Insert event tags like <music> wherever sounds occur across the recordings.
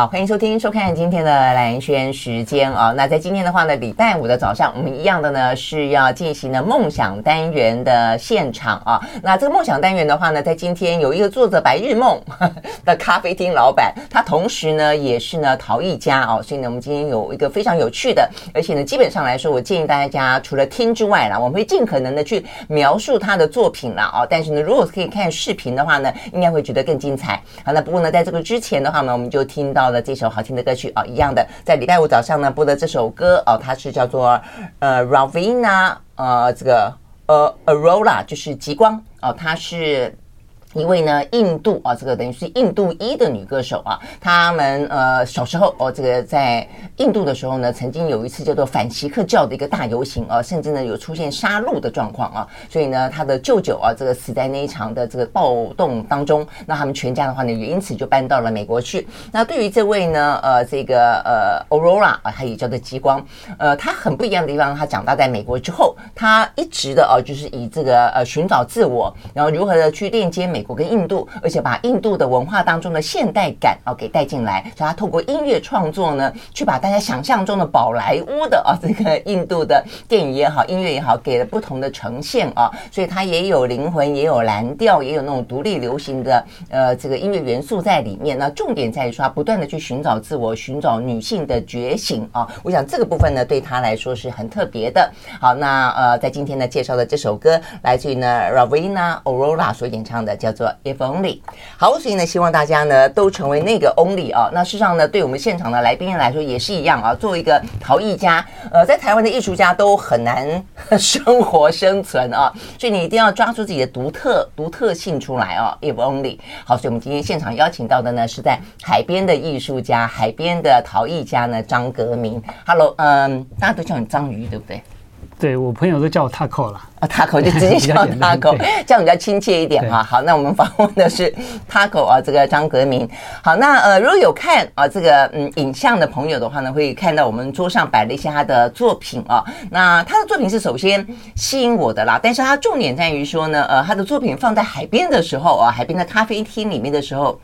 好，欢迎收听、收看今天的蓝轩时间啊。那在今天的话呢，礼拜五的早上，我们一样的呢是要进行的梦想单元的现场啊。那这个梦想单元的话呢，在今天有一个做着白日梦 <laughs> 的咖啡厅老板，他同时呢也是呢陶艺家哦。所以呢，我们今天有一个非常有趣的，而且呢，基本上来说，我建议大家除了听之外啦，我们会尽可能的去描述他的作品啦哦。但是呢，如果可以看视频的话呢，应该会觉得更精彩。好，那不过呢，在这个之前的话呢，我们就听到。的这首好听的歌曲啊、一样的，在礼拜五早上呢播的这首歌哦，它是叫做呃 Ravina 呃这个呃 Aurora 就是极光哦，它是。一位呢，印度啊，这个等于是印度裔的女歌手啊，他们呃小时候哦，这个在印度的时候呢，曾经有一次叫做反锡克教的一个大游行啊，甚至呢有出现杀戮的状况啊，所以呢，他的舅舅啊，这个死在那一场的这个暴动当中，那他们全家的话呢，也因此就搬到了美国去。那对于这位呢，呃，这个呃 Aurora 啊，他也叫做极光，呃，他很不一样的地方，他长大在美国之后，他一直的啊，就是以这个呃寻找自我，然后如何的去链接美。国跟印度，而且把印度的文化当中的现代感啊给带进来，所以他透过音乐创作呢，去把大家想象中的宝莱坞的啊这个印度的电影也好，音乐也好，给了不同的呈现啊，所以它也有灵魂，也有蓝调，也有那种独立流行的呃这个音乐元素在里面。那重点在于说，他不断的去寻找自我，寻找女性的觉醒啊。我想这个部分呢，对他来说是很特别的。好，那呃，在今天呢介绍的这首歌，来自于呢 Ravina Aurora 所演唱的叫。做 If Only，好，所以呢，希望大家呢都成为那个 Only 啊。那事实上呢，对我们现场的来宾来说也是一样啊。作为一个陶艺家，呃，在台湾的艺术家都很难 <laughs> 生活生存啊，所以你一定要抓住自己的独特独特性出来啊。If Only，好，所以我们今天现场邀请到的呢是在海边的艺术家，海边的陶艺家呢张革铭。Hello，嗯，大家都叫你章鱼，对不对？对，我朋友都叫我 Taco 了啊，Taco 就直接 <laughs> 叫 Taco，这样比较亲切一点哈。好，那我们访问的是 <laughs> Taco 啊，这个张格明。好，那呃，如果有看啊这个嗯影像的朋友的话呢，会看到我们桌上摆了一些他的作品啊。那他的作品是首先吸引我的啦，但是他重点在于说呢，呃，他的作品放在海边的时候啊，海边的咖啡厅里面的时候，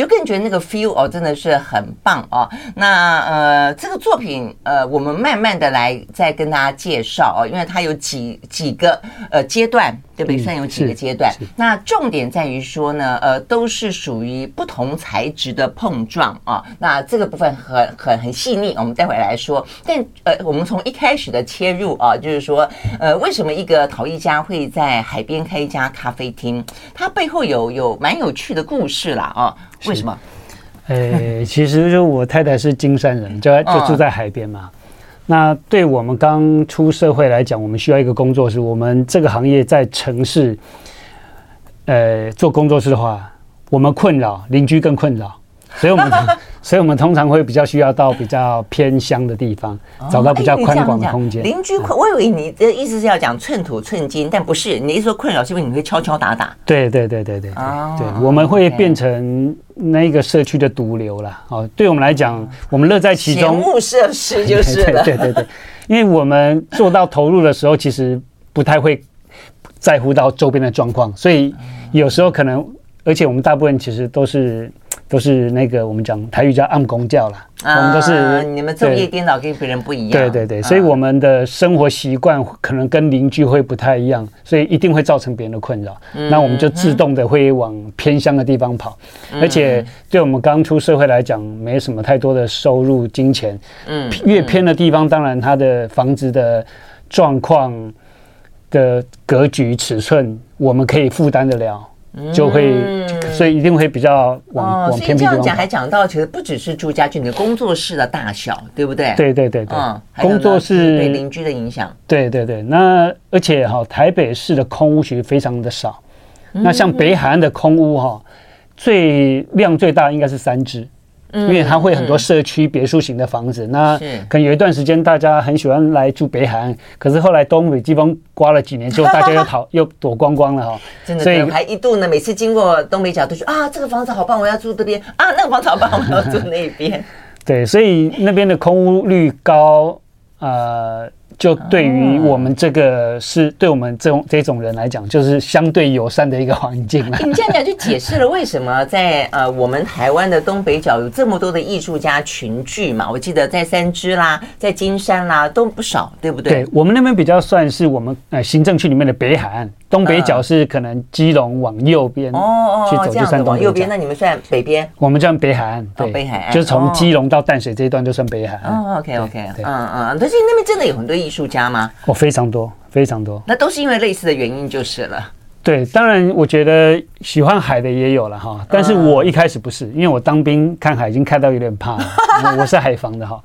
就更觉得那个 feel 哦，真的是很棒哦。那呃，这个作品呃，我们慢慢的来再跟大家介绍哦。因为它有几几个呃阶段，对不对？算有几个阶段。那重点在于说呢，呃，都是属于不同材质的碰撞啊。那这个部分很很很细腻，我们待会来说。但呃，我们从一开始的切入啊，就是说，呃，为什么一个陶艺家会在海边开一家咖啡厅？它背后有有蛮有趣的故事啦啊。为什么？呃，其实就我太太是金山人，就就住在海边嘛。那对我们刚出社会来讲，我们需要一个工作室。我们这个行业在城市，呃，做工作室的话，我们困扰，邻居更困扰，所以我们。<laughs> 所以，我们通常会比较需要到比较偏乡的地方，找到比较宽广的空间。邻居困，我以为你的意思是要讲寸土寸金，但不是。你一说困扰，是因为你会敲敲打打？对对对对对对，对，我们会变成那个社区的毒瘤了。哦，对我们来讲，我们乐在其中。节目设施就是了。<laughs> 对对对，因为我们做到投入的时候，其实不太会在乎到周边的状况，所以有时候可能，而且我们大部分其实都是。都是那个我们讲台语叫暗公教啦，我们都是你们昼夜颠倒，跟别人不一样。对对对，所以我们的生活习惯可能跟邻居会不太一样，所以一定会造成别人的困扰。那我们就自动的会往偏乡的地方跑，而且对我们刚出社会来讲，没什么太多的收入金钱。嗯，越偏的地方，当然它的房子的状况的格局尺寸，我们可以负担得了。就会，所以一定会比较往往偏。这样讲还讲到，其实不只是住家具，你的工作室的大小，对不对？对对对对。嗯，工作室对邻居的影响。对对对，那而且哈，台北市的空屋其实非常的少。那像北海岸的空屋哈，最量最大应该是三支。因为它会很多社区别墅型的房子。那可能有一段时间大家很喜欢来住北海岸，可是后来东北季风刮了几年之后，大家又逃 <laughs> 又躲光光了哈。真的，所以还一度呢，每次经过东北角都说啊，这个房子好棒，我要住这边啊，那个房子好棒，我要住那边。<laughs> 对，所以那边的空屋率高，呃。就对于我们这个是对我们这种这种人来讲，就是相对友善的一个环境了。你这样讲就解释了为什么在呃我们台湾的东北角有这么多的艺术家群聚嘛？我记得在三芝啦，在金山啦都不少，对不对？对，我们那边比较算是我们呃行政区里面的北海岸。东北角是可能基隆往右边哦去走就算东北角，右边那你们算北边？我们叫北海岸，对，北海岸就是从基隆到淡水这一段就算北海岸。哦，OK OK，嗯嗯，但是那边真的有很多艺术家吗？哦，非常多，非常多。那都是因为类似的原因就是了。对，当然我觉得喜欢海的也有了哈，但是我一开始不是，因为我当兵看海已经看到有点怕了，<laughs> 我是海防的哈。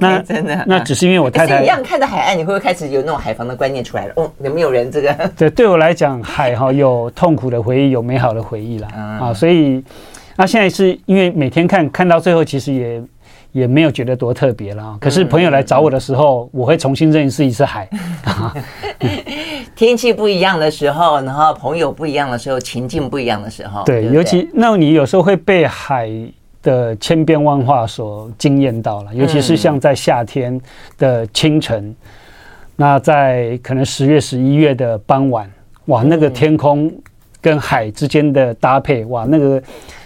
那真的，那只是因为我太太一样看着海岸，你会不会开始有那种海防的观念出来了？哦，有没有人这个？<laughs> 对，对我来讲，海哈有痛苦的回忆，有美好的回忆啦。啊，所以那现在是因为每天看看到最后，其实也也没有觉得多特别了。可是朋友来找我的时候，我会重新认识一次海。<laughs> 天气不一样的时候，然后朋友不一样的时候，情境不一样的时候，对，尤其那你有时候会被海。的千变万化所惊艳到了，尤其是像在夏天的清晨，嗯、那在可能十月、十一月的傍晚，哇，那个天空跟海之间的搭配，哇，那个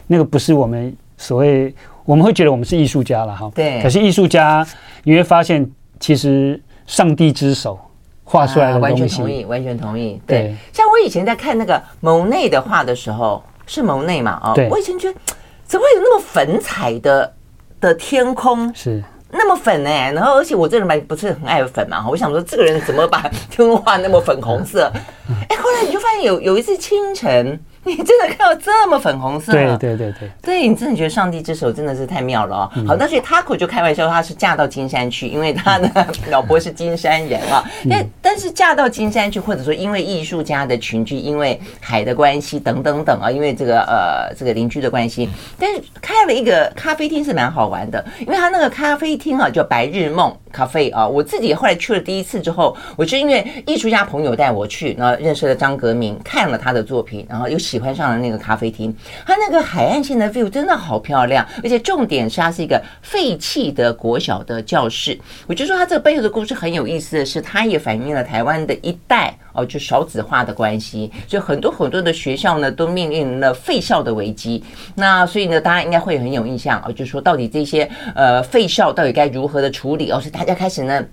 那个不是我们所谓，我们会觉得我们是艺术家了哈。对。可是艺术家，你会发现，其实上帝之手画出来的东西，啊、完全同意，完全同意。对。对像我以前在看那个蒙内的画的时候，是蒙内嘛？哦，我以前觉得。怎么会有那么粉彩的的天空？是那么粉哎、欸，然后而且我这人吧不是很爱粉嘛，我想说这个人怎么把天空画那么粉红色？<laughs> 哎，后来你就发现有有一次清晨。<laughs> 你真的看到这么粉红色？对对对对，对你真的觉得上帝之手真的是太妙了哦。好，那所以 Taco 就开玩笑，他是嫁到金山去，因为他的 <laughs> 老婆是金山人啊。但但是嫁到金山去，或者说因为艺术家的群居，因为海的关系等等等啊，因为这个呃这个邻居的关系，但是开了一个咖啡厅是蛮好玩的，因为他那个咖啡厅啊叫白日梦咖啡啊。我自己后来去了第一次之后，我就因为艺术家朋友带我去，然后认识了张革明，看了他的作品，然后又喜。喜欢上了那个咖啡厅，它那个海岸线的 view 真的好漂亮，而且重点是它是一个废弃的国小的教室。我就说它这个背后的故事很有意思的是，它也反映了台湾的一代哦，就少子化的关系，所以很多很多的学校呢都面临了废校的危机。那所以呢，大家应该会很有印象哦，就是说到底这些呃废校到底该如何的处理哦，是大家开始呢。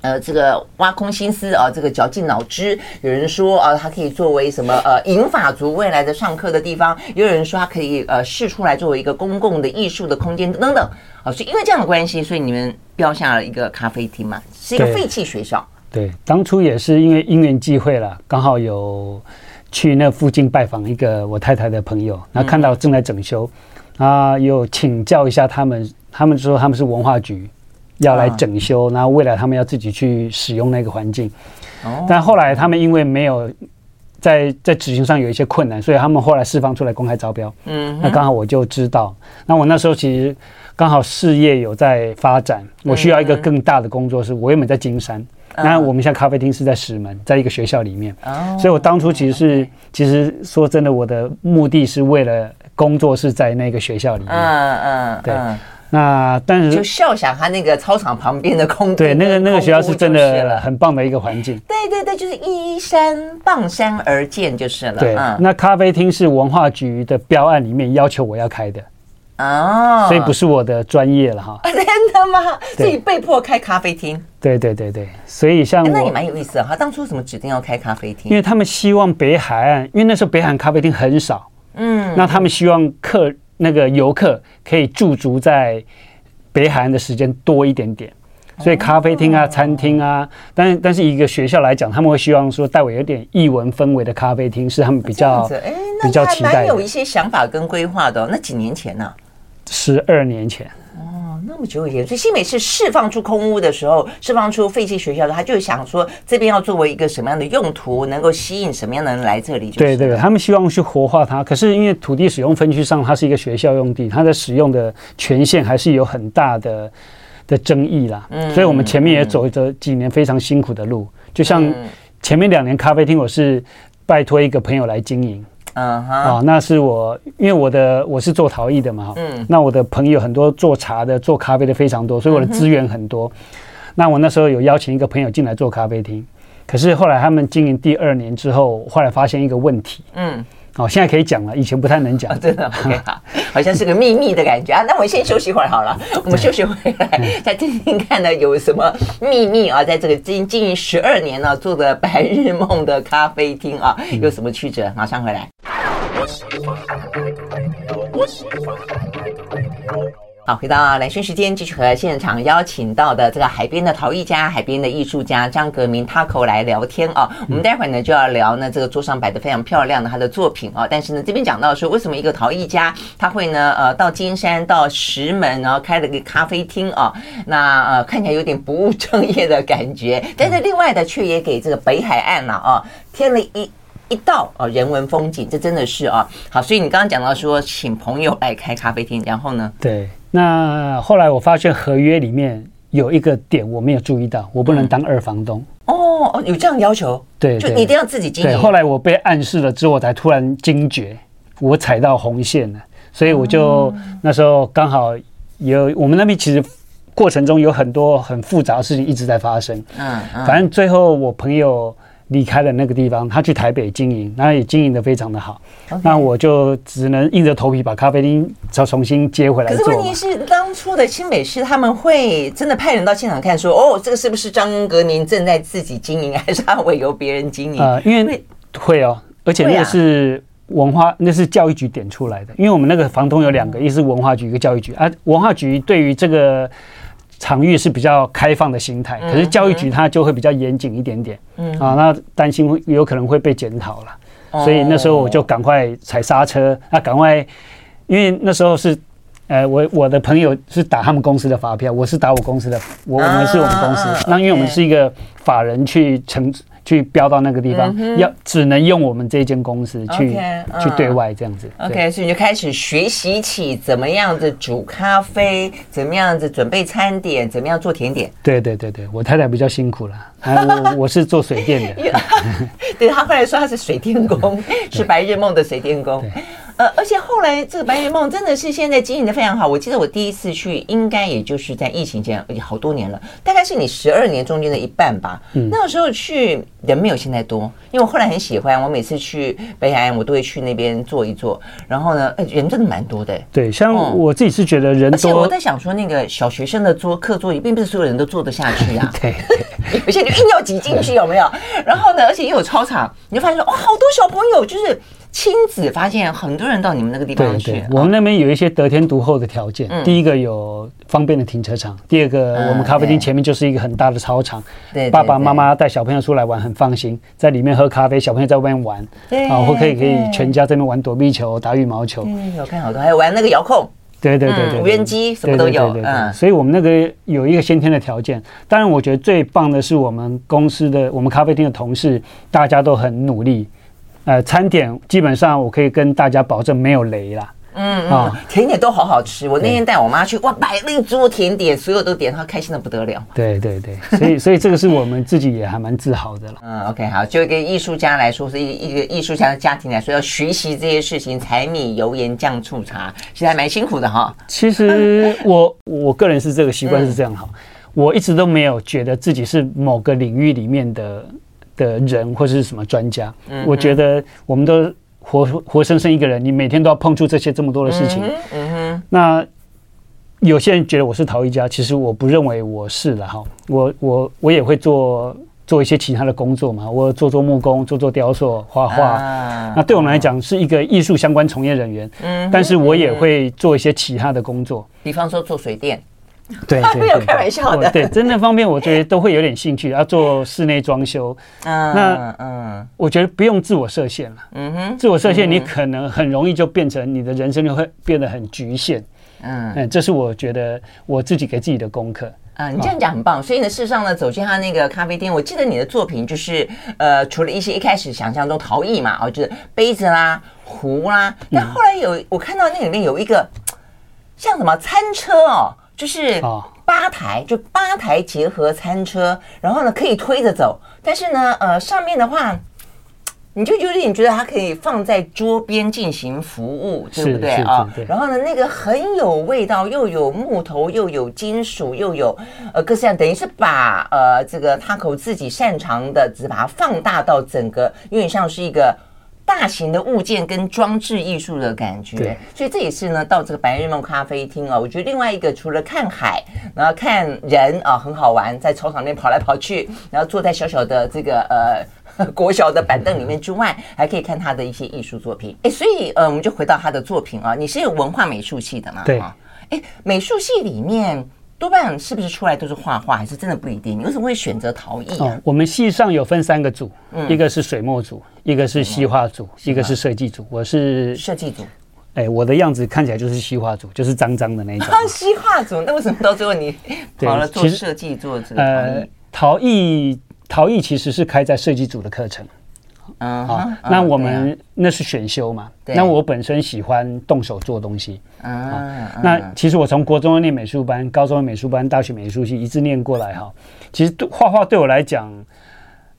呃，这个挖空心思啊，这个绞尽脑汁。有人说啊，它可以作为什么呃，银发族未来的上课的地方；也有人说它可以呃，试出来作为一个公共的艺术的空间等等。啊，所以因为这样的关系，所以你们标下了一个咖啡厅嘛，是一个废弃学校。对，对，当初也是因为因缘际会了，刚好有去那附近拜访一个我太太的朋友，然后看到正在整修，啊，有请教一下他们，他们说他们是文化局。要来整修，然后未来他们要自己去使用那个环境，但后来他们因为没有在在执行上有一些困难，所以他们后来释放出来公开招标。嗯，那刚好我就知道，那我那时候其实刚好事业有在发展，我需要一个更大的工作室。我原本在金山，那我们现在咖啡厅是在石门，在一个学校里面。哦，所以我当初其实是其实说真的，我的目的是为了工作室在那个学校里面。嗯嗯，对。那但是就笑想他那个操场旁边的空对，那个那个学校是真的很棒的一个环境。对对对，就是依山傍山而建就是了。对，那咖啡厅是文化局的标案里面要求我要开的哦，所以不是我的专业了哈。<laughs> 真的吗？所以被迫开咖啡厅。对对对对，所以像那也蛮有意思的哈。当初怎么指定要开咖啡厅？因为他们希望北海岸，因为那时候北海岸咖啡厅很少，嗯，那他们希望客。那个游客可以驻足在北海岸的时间多一点点，所以咖啡厅啊、餐厅啊，但但是一个学校来讲，他们会希望说带有有点异文氛围的咖啡厅是他们比较比较期待的。有一些想法跟规划的，那几年前呢？十二年前。那么久以前，所以新美市释放出空屋的时候，释放出废弃学校的，他就想说这边要作为一个什么样的用途，能够吸引什么样的人来这里？对对，他们希望去活化它。可是因为土地使用分区上，它是一个学校用地，它的使用的权限还是有很大的的争议啦。嗯，所以我们前面也走着几年非常辛苦的路，就像前面两年咖啡厅，我是拜托一个朋友来经营。啊，那是我，因为我的我是做陶艺的嘛，嗯，那我的朋友很多做茶的、做咖啡的非常多，所以我的资源很多。那我那时候有邀请一个朋友进来做咖啡厅，可是后来他们经营第二年之后，后来发现一个问题，嗯，哦，现在可以讲了，以前不太能讲，真的，OK，<laughs> 好，好像是个秘密的感觉啊。那我们先休息一会儿好了，<laughs> 我们休息回来再听听看呢，有什么秘密啊？在这个经经营十二年呢，做的白日梦的咖啡厅啊，有什么曲折？马上回来。好，回到蓝轩时间，继续和现场邀请到的这个海边的陶艺家、海边的艺术家张革明 Taco 来聊天啊。我们待会儿呢就要聊呢这个桌上摆的非常漂亮的他的作品啊。但是呢这边讲到说，为什么一个陶艺家他会呢呃到金山到石门，然后开了个咖啡厅啊？那呃看起来有点不务正业的感觉，但是另外的却也给这个北海岸了啊添了一。一道啊，人文风景，这真的是啊，好，所以你刚刚讲到说，请朋友来开咖啡厅，然后呢？对，那后来我发现合约里面有一个点我没有注意到，我不能当二房东。嗯、哦，有这样要求？对，就你一定要自己经营。对，后来我被暗示了之后，我才突然惊觉，我踩到红线了，所以我就、嗯、那时候刚好有我们那边其实过程中有很多很复杂的事情一直在发生。嗯嗯，反正最后我朋友。离开了那个地方，他去台北经营，那也经营的非常的好。那我就只能硬着头皮把咖啡厅再重新接回来。可是问题是，当初的新北市他们会真的派人到现场看，说哦，这个是不是张革宁正在自己经营，还是他委由别人经营？呃，因为会哦，而且那个是文化，那是教育局点出来的。因为我们那个房东有两个，一是文化局，一个教育局啊。文化局对于这个。场域是比较开放的心态，可是教育局它就会比较严谨一点点，嗯。啊，那担心会有可能会被检讨了，所以那时候我就赶快踩刹车，那赶快，因为那时候是，呃，我我的朋友是打他们公司的发票，我是打我公司的，我我们是我们公司，那因为我们是一个法人去承。去标到那个地方，嗯、要只能用我们这间公司去去对外这样子。OK，所以你就开始学习起怎么样子煮咖啡，怎么样子准备餐点，怎么样做甜点。对对对对，我太太比较辛苦了，我 <laughs> 我是做水电的。<laughs> 对，他后来说他是水电工，<laughs> 是白日梦的水电工。呃，而且后来这个白日梦真的是现在经营的非常好。我记得我第一次去，应该也就是在疫情前，好多年了，大概是你十二年中间的一半吧。嗯，那个时候去人没有现在多，因为我后来很喜欢，我每次去北海岸，我都会去那边坐一坐。然后呢，人真的蛮多的。对，像我自己是觉得人多。而且我在想说，那个小学生的桌课桌椅，并不是所有人都坐得下去啊。<laughs> 对，有些就硬要挤进去，有没有？然后呢，而且又有操场，你就发现说，哇，好多小朋友就是。亲子发现很多人到你们那个地方去。对，对，我们那边有一些得天独厚的条件。第一个有方便的停车场，第二个我们咖啡厅前面就是一个很大的操场。对，爸爸妈妈带小朋友出来玩很放心，在里面喝咖啡，小朋友在外面玩。对，啊，或可以可以全家这边玩躲避球、打羽毛球。嗯，有看好多，还有玩那个遥控。对对对对，无人机什么都有。嗯，所以我们那个有一个先天的条件。当然，我觉得最棒的是我们公司的我们咖啡厅的同事，大家都很努力。呃，餐点基本上我可以跟大家保证没有雷啦。嗯嗯，哦、甜点都好好吃。我那天带我妈去，哇，摆了一桌甜点，所有都点，她开心的不得了。对对对，所以 <laughs> 所以这个是我们自己也还蛮自豪的了。嗯，OK，好，就一个艺术家来说，是一一个艺术家的家庭来说，要学习这些事情，柴米油盐酱醋茶，其实还蛮辛苦的哈。其实我 <laughs> 我个人是这个习惯是这样哈，嗯、我一直都没有觉得自己是某个领域里面的。的人或者是什么专家，嗯、我觉得我们都活活生生一个人，你每天都要碰触这些这么多的事情。嗯嗯哼，那有些人觉得我是陶艺家，其实我不认为我是了哈。我我我也会做做一些其他的工作嘛，我做做木工，做做雕塑，画画。啊、那对我们来讲是一个艺术相关从业人员。嗯，但是我也会做一些其他的工作，比方说做水电。<laughs> 对，对，没有开玩笑的。对，真的方面，我觉得都会有点兴趣。<laughs> 要做室内装修，嗯，那嗯，我觉得不用自我设限了。嗯哼，自我设限，你可能很容易就变成你的人生就会变得很局限。嗯，嗯，这是我觉得我自己给自己的功课。啊，你这样讲很棒。所以呢，事实上呢，走进他那个咖啡店，我记得你的作品就是呃，除了一些一开始想象中陶艺嘛，哦，就是杯子啦、壶啦，那后来有我看到那里面有一个像什么餐车哦，就是吧台，就吧台结合餐车，然后呢可以推着走，但是呢，呃，上面的话。你就有点觉得它可以放在桌边进行服务，对不对啊？然后呢，那个很有味道，又有木头，又有金属，又有呃各式各样，等于是把呃这个 Taco 自己擅长的，只把它放大到整个，有点像是一个大型的物件跟装置艺术的感觉。所以这也是呢，到这个白日梦咖啡厅啊，我觉得另外一个除了看海，然后看人啊，很好玩，在操场那边跑来跑去，<laughs> 然后坐在小小的这个呃。国小的板凳里面之外，还可以看他的一些艺术作品。哎，所以呃，我们就回到他的作品啊。你是有文化美术系的嘛？对。哎，美术系里面多半是不是出来都是画画，还是真的不一定？你为什么会选择陶艺啊？哦，我们系上有分三个组，嗯，一个是水墨组，一个是西画组，一个是设计组。我是设计组。哎，我的样子看起来就是西画组，就是脏脏的那一种。<laughs> 西画组，那为什么到最后你跑了做设计，做这个陶艺？呃，陶艺。陶艺其实是开在设计组的课程，嗯，好，那我们那是选修嘛，那我本身喜欢动手做东西，嗯，那其实我从国中念美术班，高中的美术班，大学美术系一直念过来哈，其实画画对我来讲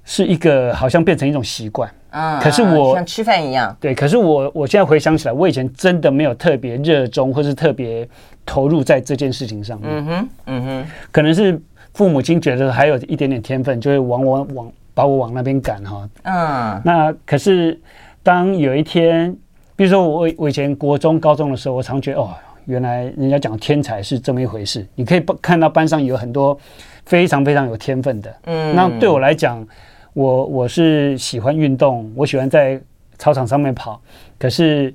是一个好像变成一种习惯，啊，可是我像吃饭一样，对，可是我我现在回想起来，我以前真的没有特别热衷或是特别投入在这件事情上面，嗯哼，嗯哼，可能是。父母亲觉得还有一点点天分，就会往往往把我往那边赶哈。嗯，那可是当有一天，比如说我我以前国中高中的时候，我常觉得哦，原来人家讲天才是这么一回事。你可以看到班上有很多非常非常有天分的。嗯，那对我来讲，我我是喜欢运动，我喜欢在操场上面跑。可是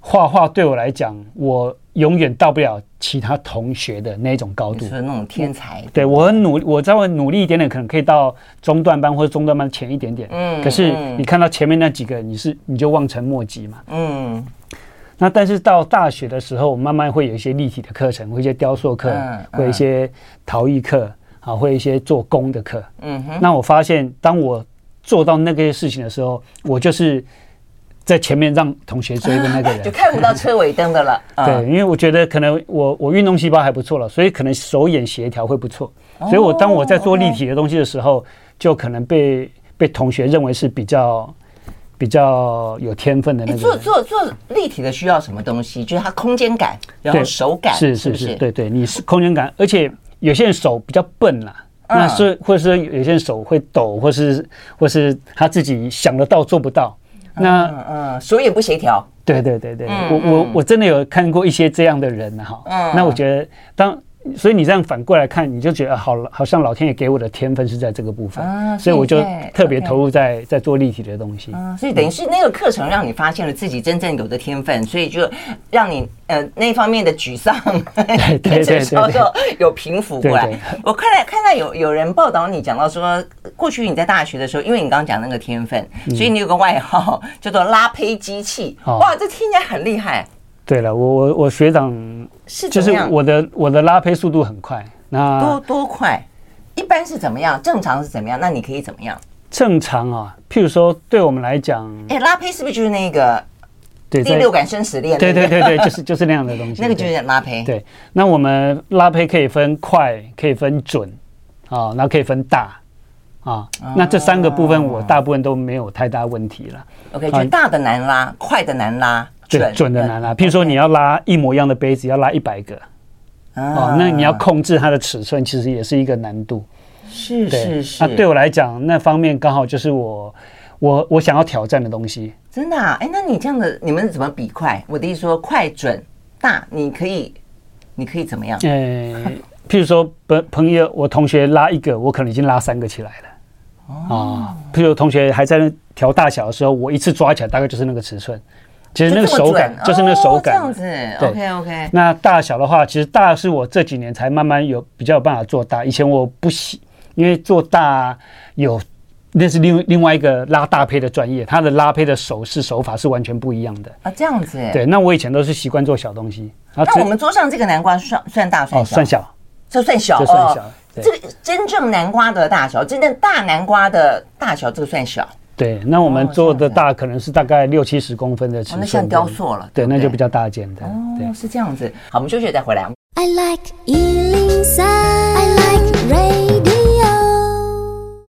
画画对我来讲，我。永远到不了其他同学的那种高度，是那种天才。对，我很努，我稍微努力一点点，可能可以到中段班或者中段班前一点点。嗯，可是你看到前面那几个，你是你就望尘莫及嘛。嗯。那但是到大学的时候，我慢慢会有一些立体的课程，会一些雕塑课，会一些陶艺课，啊，会一些做工的课。嗯哼。那我发现，当我做到那个事情的时候，我就是。在前面让同学追的那个人，<laughs> 就看不到车尾灯的了。<laughs> 对，因为我觉得可能我我运动细胞还不错了，所以可能手眼协调会不错。所以我当我在做立体的东西的时候，就可能被被同学认为是比较比较有天分的那个。做做做立体的需要什么东西？就是它空间感，然后手感，是是是，对对，你是空间感，而且有些人手比较笨啦，那是或者说有些人手会抖，或是或是他自己想得到做不到。那嗯嗯，手也不协调。对对对对，嗯、我我我真的有看过一些这样的人哈。嗯，那我觉得当。所以你这样反过来看，你就觉得好，好像老天爷给我的天分是在这个部分，啊、所以我就特别投入在在做立体的东西。啊、所以等于是那个课程让你发现了自己真正有的天分，所以就让你呃那方面的沮丧，对对对，<laughs> 稍稍有平复过来。我看来看到有有人报道你讲到说，过去你在大学的时候，因为你刚刚讲那个天分，所以你有个外号叫做拉胚机器。嗯、哇，这听起来很厉害。对了，我我我学长是就是我的我的拉胚速度很快，那多多快？一般是怎么样？正常是怎么样？那你可以怎么样？正常啊，譬如说，对我们来讲，哎，拉胚是不是就是那个对第六感生死恋？对对对对，就是就是那样的东西。<laughs> 那个就是拉胚。对，那我们拉胚可以分快，可以分准，啊，然后可以分大，啊，那这三个部分我大部分都没有太大问题了。OK，就大的难拉，快的难拉。准准的难啦，譬如说你要拉一模一样的杯子，要拉一百个，哦，那你要控制它的尺寸，其实也是一个难度。是是是。那对我来讲，那方面刚好就是我我我想要挑战的东西。真的啊？哎，那你这样的，你们怎么比快？我的意思说，快准大，你可以你可以怎么样？呃，譬如说朋朋友，我同学拉一个，我可能已经拉三个起来了。哦。譬如同学还在那调大小的时候，我一次抓起来大概就是那个尺寸。其实那个手感就，是那个手感，这样子。OK OK。那大小的话，其实大是我这几年才慢慢有比较有办法做大。以前我不喜，因为做大有那是另另外一个拉大胚的专业，它的拉胚的手势手法是完全不一样的啊，这样子。对，那我以前都是习惯做小东西。那我们桌上这个南瓜算算大算小？哦，算小，这算小，这算小。这个真正南瓜的大小，真正大南瓜的大小，这个算小。对，那我们做的大可能是大概六七十公分的尺寸，那像雕塑了。对，那就比较大件的。哦，是这样子。好，我们休息再回来。I like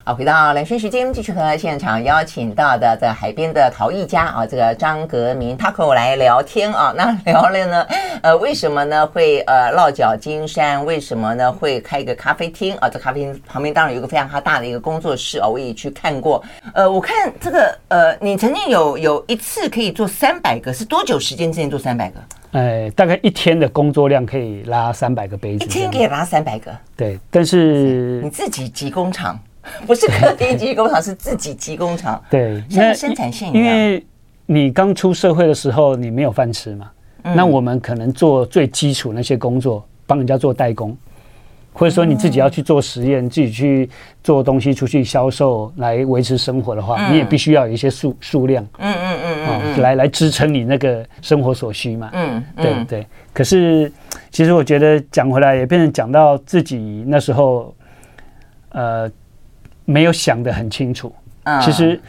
好，回到兰萱时间，继续和现场邀请到的在海边的陶艺家啊，这个张革铭他和我来聊天啊。那聊了呢，<laughs> 呃，为什么呢会呃落脚金山？为什么呢会开一个咖啡厅啊？这咖啡厅旁边当然有一个非常大的一个工作室啊，我也去看过。呃，我看这个呃，你曾经有有一次可以做三百个，是多久时间之内做三百个？哎，大概一天的工作量可以拉三百个杯子，一天可以拉三百个。对，但是你自己集工厂。<laughs> 不是客厅机工厂，是自己机工厂。对，像生产线一样。因为你刚出社会的时候，你没有饭吃嘛。嗯、那我们可能做最基础那些工作，帮人家做代工，或者说你自己要去做实验，嗯、自己去做东西出去销售来维持生活的话，嗯、你也必须要有一些数数量。嗯嗯嗯嗯，嗯来来支撑你那个生活所需嘛。嗯，嗯对对。可是其实我觉得讲回来，也变成讲到自己那时候，呃。没有想得很清楚，其实，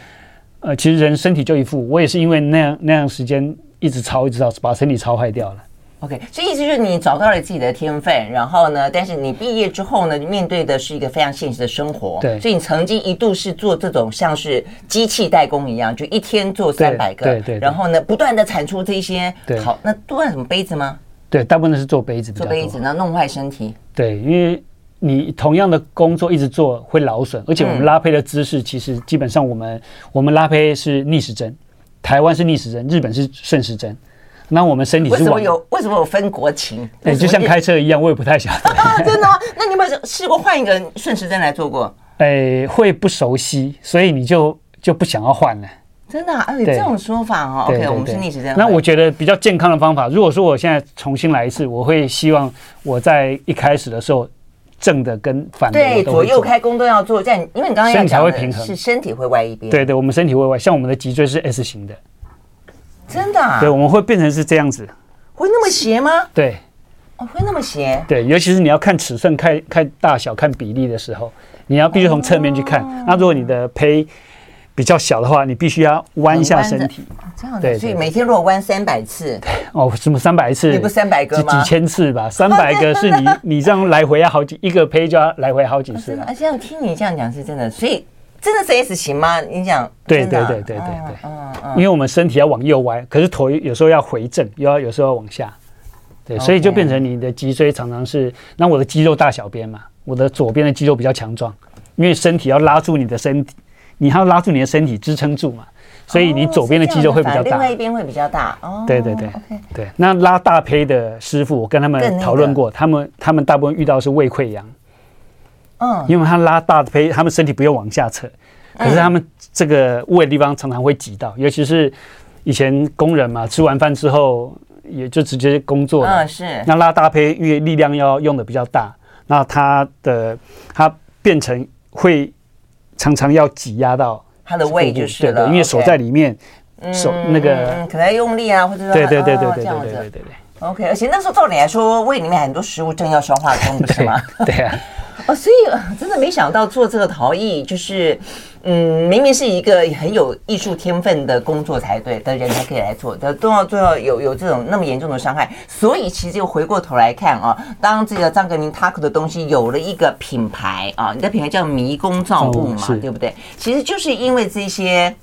呃，其实人身体就一副，我也是因为那样那样时间一直操一直操，把身体操坏掉了。OK，所以意思就是你找到了自己的天分，然后呢，但是你毕业之后呢，你面对的是一个非常现实的生活。对，所以你曾经一度是做这种像是机器代工一样，就一天做三百个，对对，然后呢，不断的产出这些好，那都是什么杯子吗？对，大部分是做杯子，做杯子，然后弄坏身体。对，因为。你同样的工作一直做会劳损，而且我们拉胚的姿势其实基本上我们我们拉胚是逆时针，台湾是逆时针，日本是顺时针。那我们身体是为什么有为什么有分国情？对，就像开车一样，我也不太晓得。<laughs> 真的吗？那你有没有试过换一个顺时针来做过？<laughs> 哎，会不熟悉，所以你就就不想要换了。真的啊？哎，这种说法哦。OK，我们是逆时针。那我觉得比较健康的方法，如果说我现在重新来一次，我会希望我在一开始的时候。正的跟反的，对，左右开弓都要做，这样，因为你刚刚身体才会平衡，是身体会歪一边。对对，我们身体会歪，像我们的脊椎是 S 型的，真的啊？对，我们会变成是这样子，会那么斜吗？对，哦，会那么斜？对，尤其是你要看尺寸、看看大小、看比例的时候，你要必须从侧面去看。哦、那如果你的胚比较小的话，你必须要弯一下身体，这样子。对，所以每天如果弯三百次，<laughs> 哦，什么三百次？你不三百个吗？几千次吧，<laughs> 三百个是你你这样来回要好几一个胚就要来回好几次。<laughs> 啊，这样听你这样讲是真的，所以真的是 S 型吗？你讲，对对对对对对，嗯嗯，因为我们身体要往右歪，可是头有时候要回正，又要有时候要往下，对，所以就变成你的脊椎常常是，那我的肌肉大小边嘛，我的左边的肌肉比较强壮，因为身体要拉住你的身体。你还要拉住你的身体支撑住嘛，所以你左边的肌肉会比较大，另外一边会比较大。哦，对对对对。那拉大胚的师傅，我跟他们讨论过，他们他们大部分遇到的是胃溃疡，嗯，因为他拉大胚，他们身体不用往下扯，可是他们这个胃的地方常常会挤到，尤其是以前工人嘛，吃完饭之后也就直接工作了，嗯，是。那拉大胚，因为力量要用的比较大，那他的他变成会。常常要挤压到他的胃就是了，对对，因为手在里面，手那个可能要用力啊，或者说对对对对对对对对对。OK，而且那时候照理来说，胃里面很多食物正要消化中，<laughs> 不是吗？对啊。哦，所以真的没想到做这个陶艺，就是嗯，明明是一个很有艺术天分的工作才对的人才可以来做的，都要都要有有这种那么严重的伤害。所以其实又回过头来看啊，当这个张革铭他的东西有了一个品牌啊，你的品牌叫迷宫造物嘛，对不对？其实就是因为这些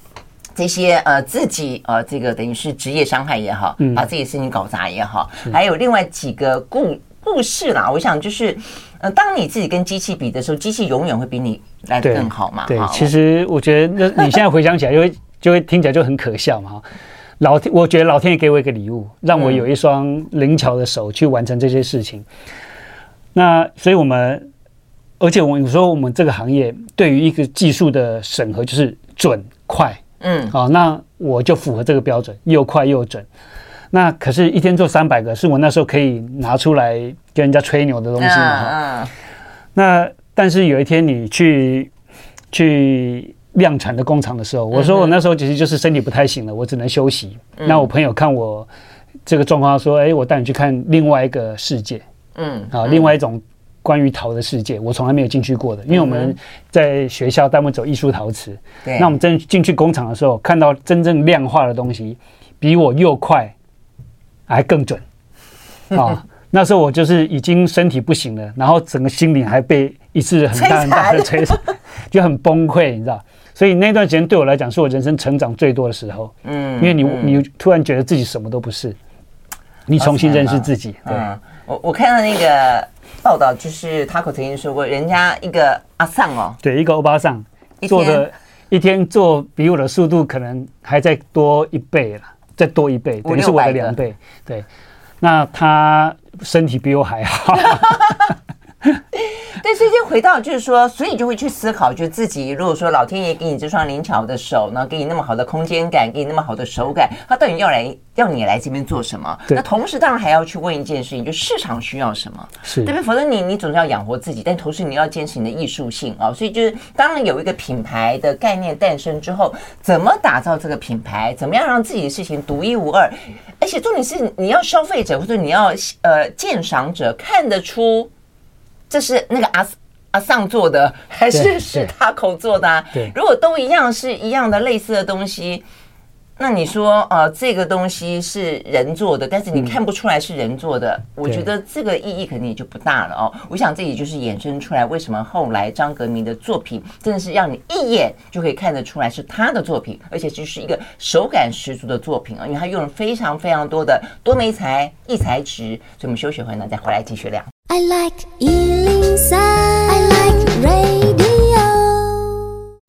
这些呃自己呃这个等于是职业伤害也好，把自己事情搞砸也好，还有另外几个故故事啦，我想就是。呃，当你自己跟机器比的时候，机器永远会比你来得更好嘛。对，对，其实我觉得，那你现在回想起来，就会 <laughs> 就会听起来就很可笑嘛。老天，我觉得老天爷给我一个礼物，让我有一双灵巧的手去完成这些事情。嗯、那所以我们，而且我有时候我们这个行业对于一个技术的审核就是准快，嗯，好，那我就符合这个标准，又快又准。那可是，一天做三百个，是我那时候可以拿出来跟人家吹牛的东西嘛？那但是有一天你去去量产的工厂的时候，我说我那时候其实就是身体不太行了，我只能休息。嗯、那我朋友看我这个状况，说：“哎，我带你去看另外一个世界。”嗯，啊，另外一种关于陶的世界，我从来没有进去过的。因为我们在学校带我们走艺术陶瓷，对，那我们真进去工厂的时候，看到真正量化的东西，比我又快，还更准。<laughs> 啊，那时候我就是已经身体不行了，然后整个心灵还被一次很大很大的摧残，<laughs> 就很崩溃，你知道。所以那段时间对我来讲，是我人生成长最多的时候。嗯，因为你你突然觉得自己什么都不是，你重新认识自己。对，我我看到那个报道，就是 Taco 曾经说过，人家一个阿桑哦，对，一个欧巴桑做的，一天做比我的速度可能还再多一倍了，再多一倍，等于是我的两倍。对，那他身体比我还好。<laughs> <laughs> 对，所以就回到就是说，所以就会去思考，就自己如果说老天爷给你这双灵巧的手，然后给你那么好的空间感，给你那么好的手感，他到底要来要你来这边做什么？那同时当然还要去问一件事情，就市场需要什么？是对不对？否则你你总是要养活自己，但同时你要坚持你的艺术性啊。所以就是当然有一个品牌的概念诞生之后，怎么打造这个品牌？怎么样让自己的事情独一无二？而且重点是你要消费者或者你要呃鉴赏者看得出。这是那个阿阿桑做的，还是是 Taco 做的啊？对，如果都一样，是一样的类似的东西，那你说呃，这个东西是人做的，但是你看不出来是人做的，嗯、我觉得这个意义肯定也就不大了哦。我想这也就是衍生出来，为什么后来张格明的作品真的是让你一眼就可以看得出来是他的作品，而且就是一个手感十足的作品啊，因为他用了非常非常多的多媒材、异材质。所以我们休息会呢，再回来继续聊。I like 103, I like radio。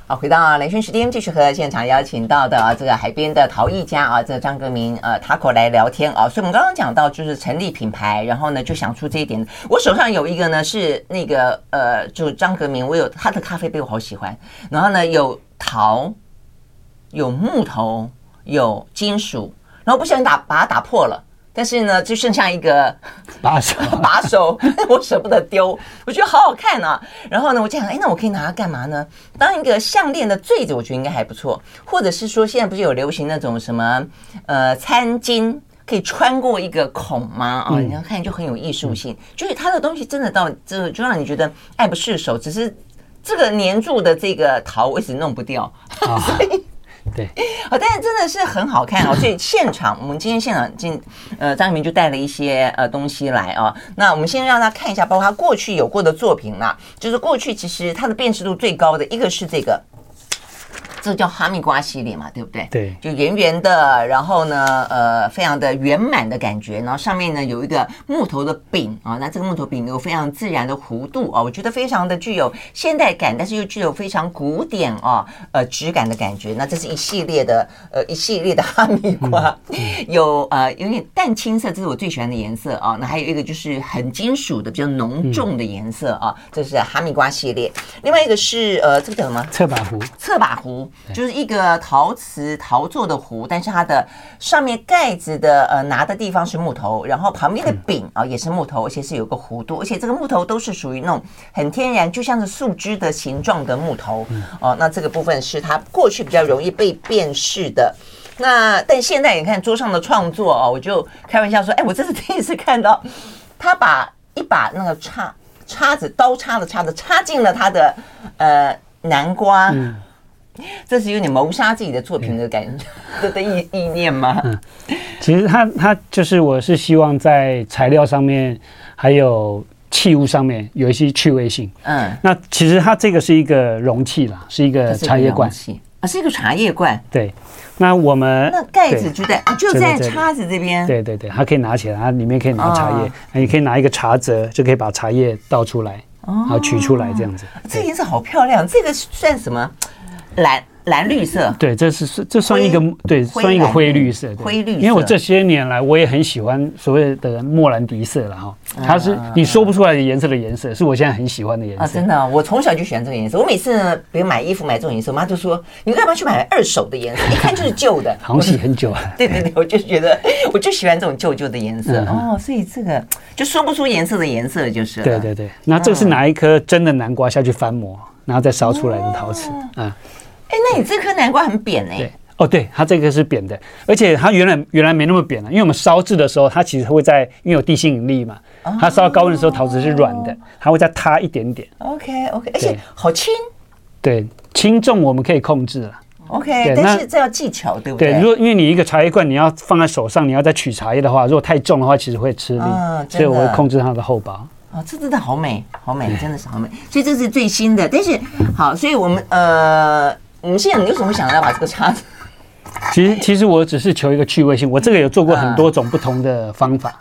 好，回到兰萱时间，继续和现场邀请到的这个海边的陶艺家啊，这个张格明呃 Taco 来聊天啊。所以我们刚刚讲到，就是成立品牌，然后呢就想出这一点。我手上有一个呢是那个呃，就是张格明，我有他的咖啡杯，我好喜欢。然后呢有陶，有木头，有金属，然后不小心打把它打破了。但是呢，就剩下一个 <laughs> 把手，<laughs> 把手 <laughs> 我舍不得丢，我觉得好好看啊。然后呢，我就想，哎，那我可以拿它干嘛呢？当一个项链的坠子，我觉得应该还不错。或者是说，现在不是有流行那种什么呃餐巾，可以穿过一个孔吗？啊、哦，你要看就很有艺术性。就是它的东西真的到这，就让你觉得爱不释手。只是这个粘住的这个桃，我一直弄不掉。啊对，哦，但是真的是很好看哦，所以现场我们今天现场进，呃，张宇明就带了一些呃东西来哦。那我们先让他看一下，包括他过去有过的作品啦，就是过去其实他的辨识度最高的一个是这个。这个叫哈密瓜系列嘛，对不对？对，就圆圆的，然后呢，呃，非常的圆满的感觉，然后上面呢有一个木头的柄啊，那这个木头柄有非常自然的弧度啊，我觉得非常的具有现代感，但是又具有非常古典啊，呃，质感的感觉。那这是一系列的，呃，一系列的哈密瓜，<laughs> 有呃有点淡青色，这是我最喜欢的颜色啊。那还有一个就是很金属的，比较浓重的颜色啊，嗯、这是哈密瓜系列。另外一个是呃，这个叫什么？侧把壶。侧把壶。就是一个陶瓷陶做的壶，但是它的上面盖子的呃拿的地方是木头，然后旁边的柄啊也是木头，而且是有个弧度，而且这个木头都是属于那种很天然，就像是树枝的形状的木头哦。那这个部分是它过去比较容易被辨识的。那但现在你看桌上的创作哦，我就开玩笑说，哎，我这是第一次看到他把一把那个叉叉子刀叉的叉子插进了他的呃南瓜。嗯 <laughs> 这是有点谋杀自己的作品的感觉的意意念吗？嗯，其实他他就是我是希望在材料上面还有器物上面有一些趣味性。嗯，那其实它这个是一个容器啦，是一个茶叶罐啊，是一个茶叶罐。对，那我们那盖子就在就在叉子这边。对对对，它可以拿起来，它里面可以拿茶叶，那你可以拿一个茶则，就可以把茶叶倒出来，然后取出来这样子。这颜色好漂亮，这个算什么？蓝蓝绿色，对，这是这算一个对，算一个灰绿色，灰绿。因为我这些年来我也很喜欢所谓的莫兰迪色了哈，它是你说不出来的颜色的颜色，是我现在很喜欢的颜色。啊，真的，我从小就喜欢这个颜色。我每次呢，比如买衣服买这种颜色，我妈就说：“你为什么去买二手的颜色？一看就是旧的，<laughs> 好洗很久啊。<laughs> ”对对对，我就觉得我就喜欢这种旧旧的颜色哦，所以这个就说不出颜色的颜色就是。对对对，那这是拿一颗真的南瓜下去翻模，然后再烧出来的陶瓷啊。哎，那你这颗南瓜很扁哎。对，哦，对，它这个是扁的，而且它原来原来没那么扁了，因为我们烧制的时候，它其实会在因为有地心引力嘛，它烧到高温的时候，陶瓷是软的，它会再塌一点点。OK OK，而且好轻。对，轻重我们可以控制了。OK，但是这要技巧，对不对？对，如果因为你一个茶叶罐，你要放在手上，你要再取茶叶的话，如果太重的话，其实会吃力，所以我会控制它的厚薄。哦，这真的好美，好美，真的是好美。所以这是最新的，但是好，所以我们呃，我们现在你为什么想要把这个叉子？其实其实我只是求一个趣味性，我这个有做过很多种不同的方法。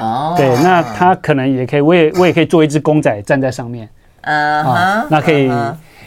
哦，对，那它可能也可以，我也我也可以做一只公仔站在上面。嗯，啊，那可以。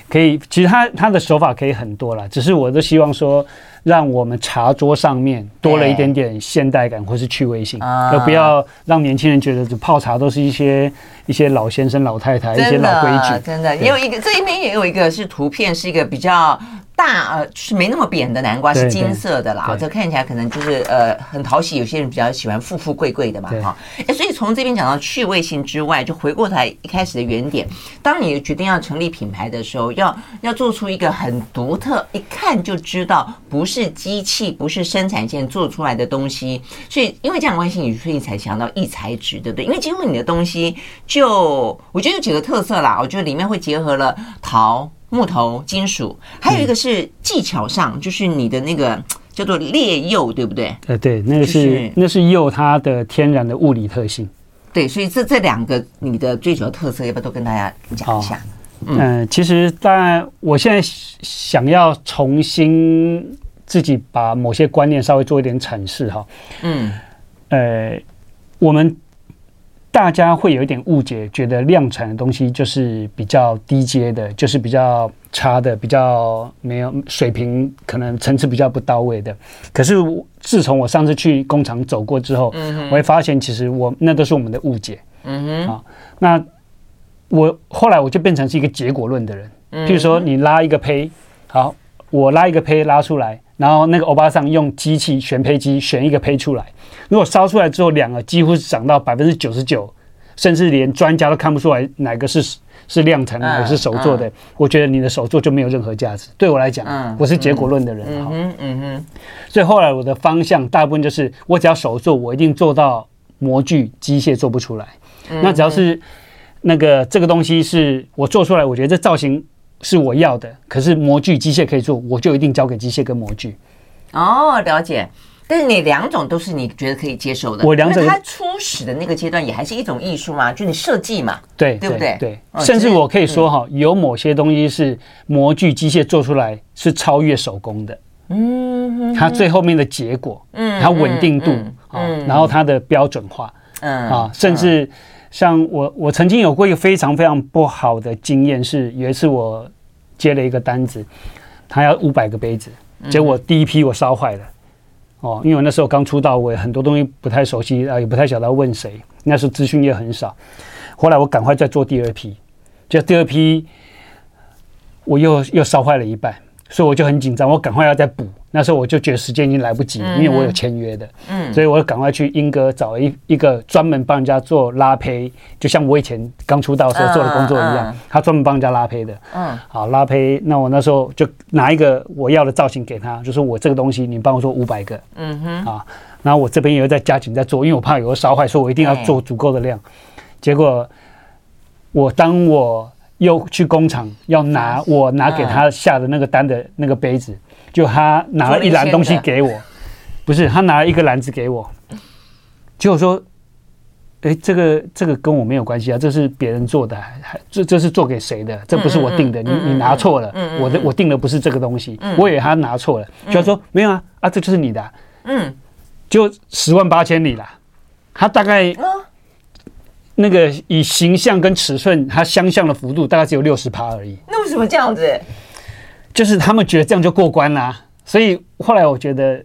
可以，其实他他的手法可以很多啦，只是我都希望说，让我们茶桌上面多了一点点现代感或是趣味性，而不要让年轻人觉得这泡茶都是一些一些老先生老太太一些老规矩。真的，也有一个这一边也有一个是图片，是一个比较。大呃，就是没那么扁的南瓜，是金色的啦。这看起来可能就是呃很讨喜，有些人比较喜欢富富贵贵的嘛哈。哎，所以从这边讲到趣味性之外，就回过头来一开始的原点，当你决定要成立品牌的时候，要要做出一个很独特，一看就知道不是机器，不是生产线做出来的东西。所以因为这样关系，你所以才想到异材质，对不对？因为几乎你的东西就我觉得有几个特色啦，我觉得里面会结合了陶。木头、金属，还有一个是技巧上，嗯、就是你的那个 <tsk> 叫做烈釉，对不对？呃，对，那个是、就是、那是釉它的天然的物理特性。对，所以这这两个你的最主要特色，要不要都跟大家讲一下？嗯、呃，其实当然，我现在想要重新自己把某些观念稍微做一点阐释哈。嗯，呃，我们。大家会有一点误解，觉得量产的东西就是比较低阶的，就是比较差的，比较没有水平，可能层次比较不到位的。可是自从我上次去工厂走过之后，嗯、我会发现其实我那都是我们的误解。嗯哼，啊，那我后来我就变成是一个结果论的人。譬如说，你拉一个胚，好，我拉一个胚拉出来。然后那个欧巴桑用机器选胚机选一个胚出来，如果烧出来之后两个几乎是长到百分之九十九，甚至连专家都看不出来哪个是是量产的，哪个是手做的，嗯嗯、我觉得你的手做就没有任何价值。对我来讲，嗯、我是结果论的人，嗯哼，所以后来我的方向大部分就是，我只要手做，我一定做到模具机械做不出来。嗯、那只要是那个这个东西是我做出来，我觉得这造型。是我要的，可是模具机械可以做，我就一定交给机械跟模具。哦，了解。但是你两种都是你觉得可以接受的。我两种。它初始的那个阶段也还是一种艺术嘛，就你设计嘛，对对不对？对。甚至我可以说哈，有某些东西是模具机械做出来是超越手工的。嗯。它最后面的结果，嗯，它稳定度嗯，然后它的标准化，嗯啊，甚至。像我，我曾经有过一个非常非常不好的经验，是有一次我接了一个单子，他要五百个杯子，结果第一批我烧坏了，哦，因为我那时候刚出道，我很多东西不太熟悉啊，也不太晓得要问谁，那时候资讯也很少。后来我赶快再做第二批，就第二批我又又烧坏了一半。所以我就很紧张，我赶快要再补。那时候我就觉得时间已经来不及，因为我有签约的。嗯，所以我就赶快去英歌找一一个专门帮人家做拉胚，就像我以前刚出道时候做的工作一样，他专门帮人家拉胚的。嗯，好拉胚，那我那时候就拿一个我要的造型给他，就说我这个东西你帮我做五百个。嗯哼，啊，然后我这边也会再加紧在做，因为我怕有个烧坏，所以我一定要做足够的量。结果我当我。又去工厂要拿我拿给他下的那个单的那个杯子，就他拿了一篮东西给我，不是他拿了一个篮子给我，结果说，哎，这个这个跟我没有关系啊，这是别人做的，还这这是做给谁的？这不是我定的，你你拿错了，我的我定的不是这个东西，我以为他拿错了，就说没有啊啊，这就是你的，嗯，就十万八千里了，他大概。那个以形象跟尺寸，它相像的幅度大概只有六十趴而已。那为什么这样子？就是他们觉得这样就过关啦、啊。所以后来我觉得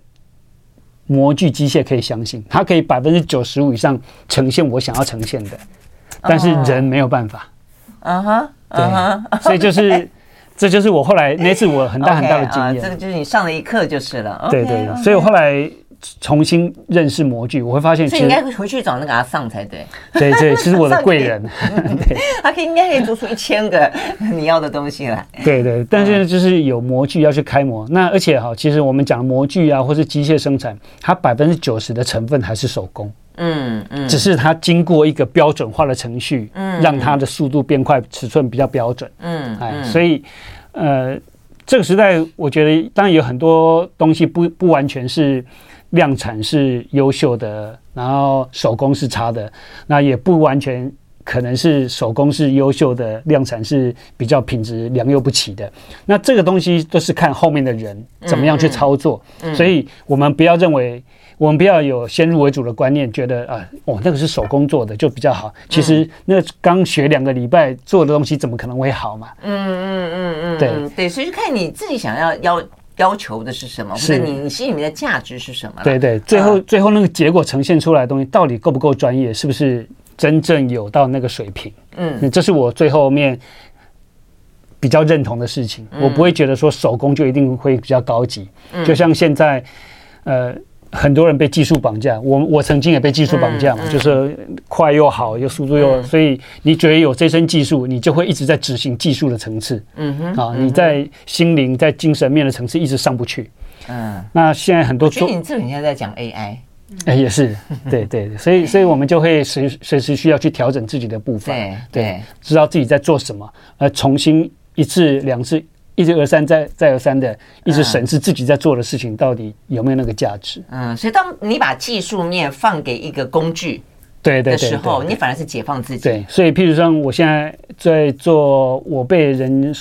模具机械可以相信，它可以百分之九十五以上呈现我想要呈现的，但是人没有办法。嗯哼，对，所以就是 <laughs> 这就是我后来那次我很大很大的经验。这个就是你上了一课就是了。对对对，所以我后来。重新认识模具，我会发现，所以应该回去找那个阿尚才对。对对，<laughs> 其实我的贵人，<laughs> 对，他可以应该可以做出一千个你要的东西来。对对，但是就是有模具要去开模，那而且哈，其实我们讲模具啊，或是机械生产，它百分之九十的成分还是手工。嗯嗯，只是它经过一个标准化的程序，嗯，让它的速度变快，尺寸比较标准。嗯，哎，所以呃。这个时代，我觉得当然有很多东西不不完全是量产是优秀的，然后手工是差的，那也不完全可能是手工是优秀的，量产是比较品质良莠不齐的。那这个东西都是看后面的人怎么样去操作，所以我们不要认为。我们不要有先入为主的观念，觉得啊，哦，那个是手工做的就比较好。其实那刚学两个礼拜做的东西，怎么可能会好嘛？嗯嗯嗯嗯，对对，所以看你自己想要要要求的是什么，或者你你心里面的价值是什么？对对，最后最后那个结果呈现出来的东西，到底够不够专业？是不是真正有到那个水平？嗯，这是我最后面比较认同的事情。我不会觉得说手工就一定会比较高级。就像现在，呃。很多人被技术绑架，我我曾经也被技术绑架嘛，就是快又好又速度又，所以你觉得有这身技术，你就会一直在执行技术的层次，嗯哼，啊，你在心灵在精神面的层次一直上不去，嗯，那现在很多，所以你这里现在在讲 AI，哎，也是，对对，所以所以我们就会随随时需要去调整自己的步伐，对，知道自己在做什么，呃，重新一次两次。一直而三，再再而三的一直审视自己在做的事情到底有没有那个价值。嗯，所以当你把技术面放给一个工具，对对的时候，你反而是解放自己。对，所以譬如说，我现在在做我被人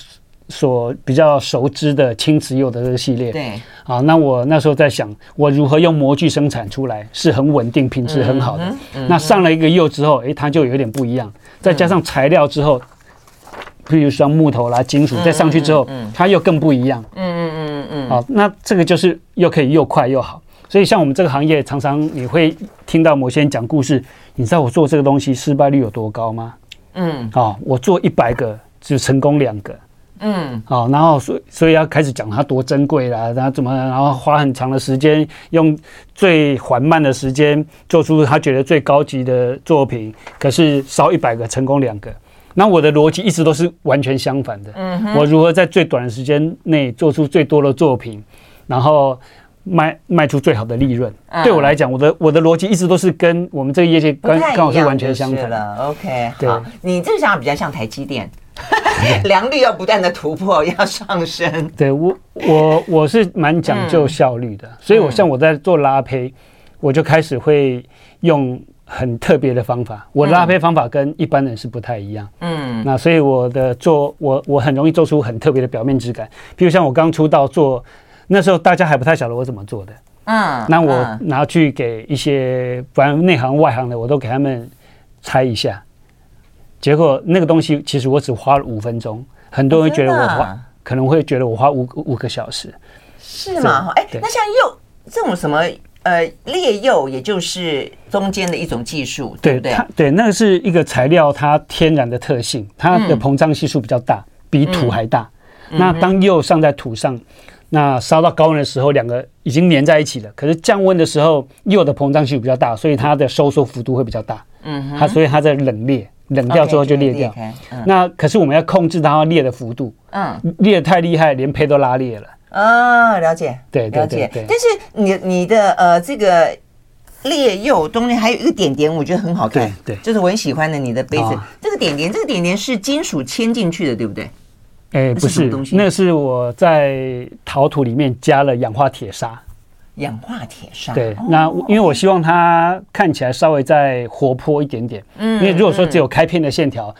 所比较熟知的青瓷釉的这个系列。对，啊，那我那时候在想，我如何用模具生产出来是很稳定、品质很好的。那上了一个釉之后，诶，它就有点不一样。再加上材料之后。比如说木头啦、金属，再上去之后，它又更不一样。嗯嗯嗯嗯。好，那这个就是又可以又快又好。所以像我们这个行业，常常你会听到某些人讲故事。你知道我做这个东西失败率有多高吗？嗯。好，我做一百个只成功两个。嗯。好，然后所以所以要开始讲它多珍贵啦，然后怎么，然后花很长的时间，用最缓慢的时间做出他觉得最高级的作品，可是烧一百个成功两个。那我的逻辑一直都是完全相反的。嗯哼，我如何在最短的时间内做出最多的作品，然后卖卖出最好的利润？对我来讲，我的我的逻辑一直都是跟我们这个业界刚刚好是完全相反的。OK，好，你这个想法比较像台积电，<laughs> 良率要不断的突破，要上升。对我我我是蛮讲究效率的，所以我像我在做拉胚，我就开始会用。很特别的方法，我拉坯方法跟一般人是不太一样。嗯，那所以我的做我我很容易做出很特别的表面质感。比如像我刚出道做，那时候大家还不太晓得我怎么做的。嗯，那我拿去给一些反正内行外行的，我都给他们猜一下。结果那个东西其实我只花了五分钟，很多人觉得我花可能会觉得我花五五个小时。是吗？哎，那像又这种什么？呃，裂釉也就是中间的一种技术，对不对？它对，那个是一个材料，它天然的特性，它的膨胀系数比较大，比土还大。嗯、那当釉上在土上，那烧到高温的时候，两个已经粘在一起了。可是降温的时候，釉的膨胀系数比较大，所以它的收缩幅度会比较大。嗯哼，它所以它在冷裂，冷掉之后就裂掉。Okay, 嗯、那可是我们要控制它裂的幅度，嗯，裂得太厉害，连胚都拉裂了。啊，了解，对，了解。但是你你的呃这个裂釉中间还有一个点点，我觉得很好看，对，就是我很喜欢的你的杯子。这个点点，这个点点是金属嵌进去的，对不对？哎，不是，那是我在陶土里面加了氧化铁砂。氧化铁砂。对，那因为我希望它看起来稍微再活泼一点点。嗯，因为如果说只有开片的线条，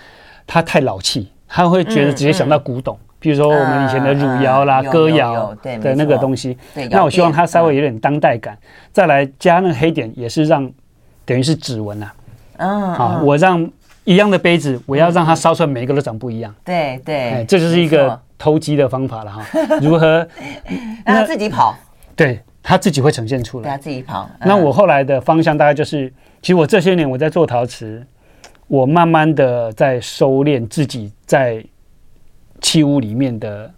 它太老气，他会觉得直接想到古董。比如说我们以前的汝窑啦、歌窑的那个东西，那我希望它稍微有点当代感。再来加那个黑点，也是让等于是指纹啊。嗯，好，我让一样的杯子，我要让它烧出来每一个都长不一样。对对，这就是一个偷鸡的方法了哈。<laughs> 如何让它自己跑？对，它自己会呈现出来。它自己跑。那我后来的方向大概就是，其实我这些年我在做陶瓷，我慢慢的在收敛自己在。器物里面的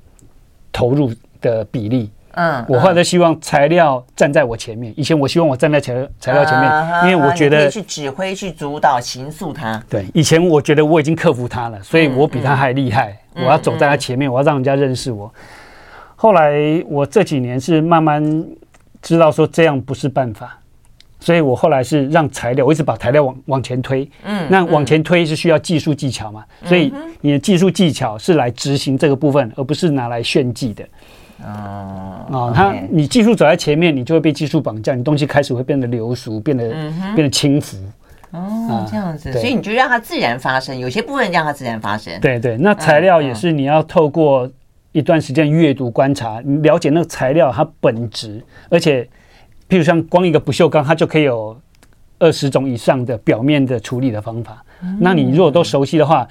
投入的比例，嗯，我后来都希望材料站在我前面。以前我希望我站在材材料前面，因为我觉得去指挥、去主导、形塑它。对，以前我觉得我已经克服他了，所以我比他还厉害。我要走在他前面，我要让人家认识我。后来我这几年是慢慢知道说这样不是办法，所以我后来是让材料，我一直把材料往往前推。嗯，那往前推是需要技术技巧嘛，所以你的技术技巧是来执行这个部分，而不是拿来炫技的。哦，哦，他你技术走在前面，你就会被技术绑架，你东西开始会变得流俗，变得变得轻浮。哦，这样子，所以你就让它自然发生，有些部分让它自然发生。对对，那材料也是你要透过一段时间阅读观察，你了解那个材料它本质，而且，譬如像光一个不锈钢，它就可以有二十种以上的表面的处理的方法。那你如果都熟悉的话。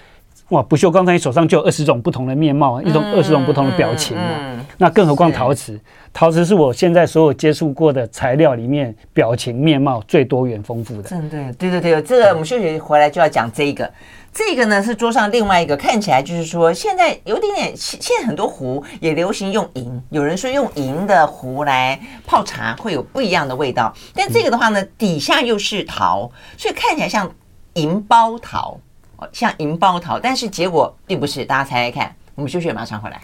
哇，不锈钢在你手上就有二十种不同的面貌，一种二十种不同的表情嗯、那更何况陶瓷，陶瓷是我现在所有接触过的材料里面表情面貌最多元丰富的。真的，对对对，这个我们休息回来就要讲这个。这个呢是桌上另外一个，看起来就是说现在有点点，现在很多壶也流行用银，有人说用银的壶来泡茶会有不一样的味道，但这个的话呢，底下又是陶，所以看起来像银包陶。像银包陶，但是结果并不是。大家猜猜看，我们休息，马上回来。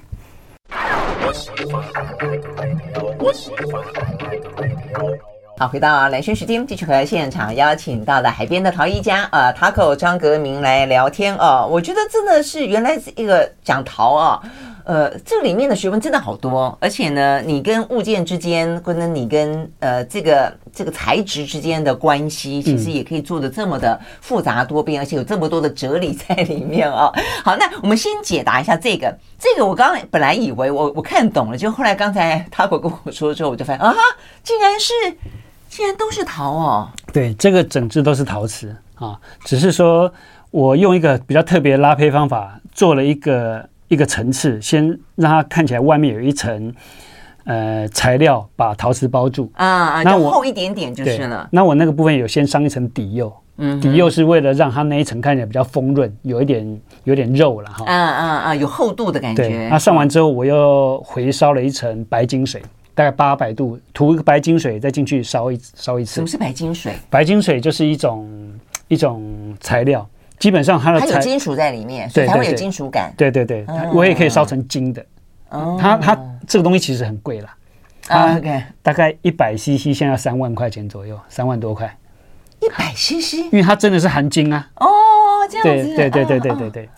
好，回到蓝轩时间，继续和现场邀请到的海边的陶艺家啊，Taco 张格明来聊天哦。我觉得真的是原来是一个讲陶啊。呃，这里面的学问真的好多，而且呢，你跟物件之间，或者你跟呃这个这个材质之间的关系，其实也可以做的这么的复杂多变，而且有这么多的哲理在里面啊。<laughs> 好，那我们先解答一下这个，这个我刚刚本来以为我我看懂了，就后来刚才他跟我说之后，我就发现啊，竟然是竟然都是陶哦。对，这个整只都是陶瓷啊，只是说我用一个比较特别的拉胚方法做了一个。一个层次，先让它看起来外面有一层，呃，材料把陶瓷包住啊啊，那我厚一点点就是了。那我那个部分有先上一层底釉，嗯，底釉是为了让它那一层看起来比较丰润，有一点有点肉了哈。啊啊啊，有厚度的感觉。对，那上完之后，我又回烧了一层白金水，大概八百度，涂一个白金水再进去烧一烧一次。什么是白金水？白金水就是一种一种材料。基本上它的它有金属在里面，所以才会有金属感。对对对，我也可以烧成金的。它它这个东西其实很贵啦。OK，大概一百 CC 现在要三万块钱左右，三万多块。一百 CC，因为它真的是含金啊。哦，这样子。对对对对对对对。